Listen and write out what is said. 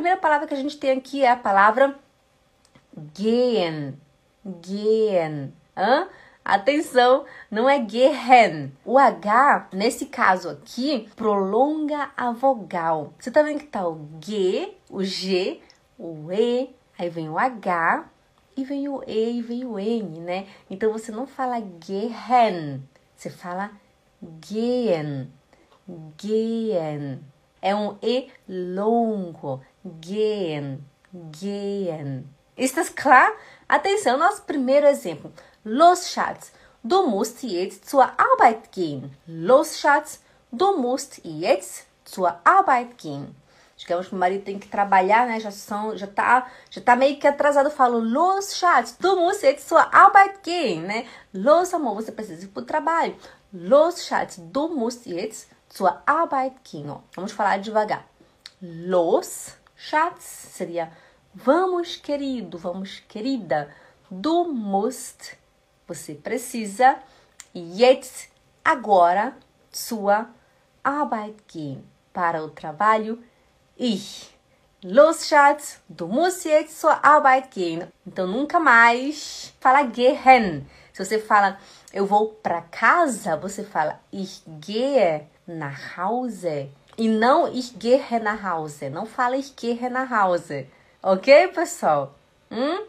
primeira palavra que a gente tem aqui é a palavra gehen. Gehen. Hã? Atenção, não é gehen. O H, nesse caso aqui, prolonga a vogal. Você tá vendo que tá o G, o G, o E, aí vem o H e vem o E e vem o N, né? Então você não fala gehen, você fala gehen, gehen. É um E longo, gehen, gehen. Ist das klar? Atenção, nosso primeiro exemplo. Los, Schatz, du musst jetzt zur Arbeit gehen. Los, Schatz, du musst jetzt zur Arbeit gehen. Digamos que o marido tem que trabalhar, né? Já são, já tá, já tá meio que atrasado. Eu falo, Los, Schatz, du musst jetzt zur Arbeit gehen, né? Los, amor, você precisa ir pro trabalho. Los, Schatz, du musst jetzt zur Arbeit. Vamos falar devagar. Los, Schatz, seria vamos, querido, vamos, querida. Du musst você precisa jetzt agora sua Arbeit para o trabalho ich. Los Schatz, du musst jetzt zur Arbeit gehen. Então nunca mais fala gehen. Se você fala eu vou para casa, você fala ich gehe nach Hause. E não ich gehe nach Hause. Não fala ich gehe nach Hause. Ok, pessoal? Hum?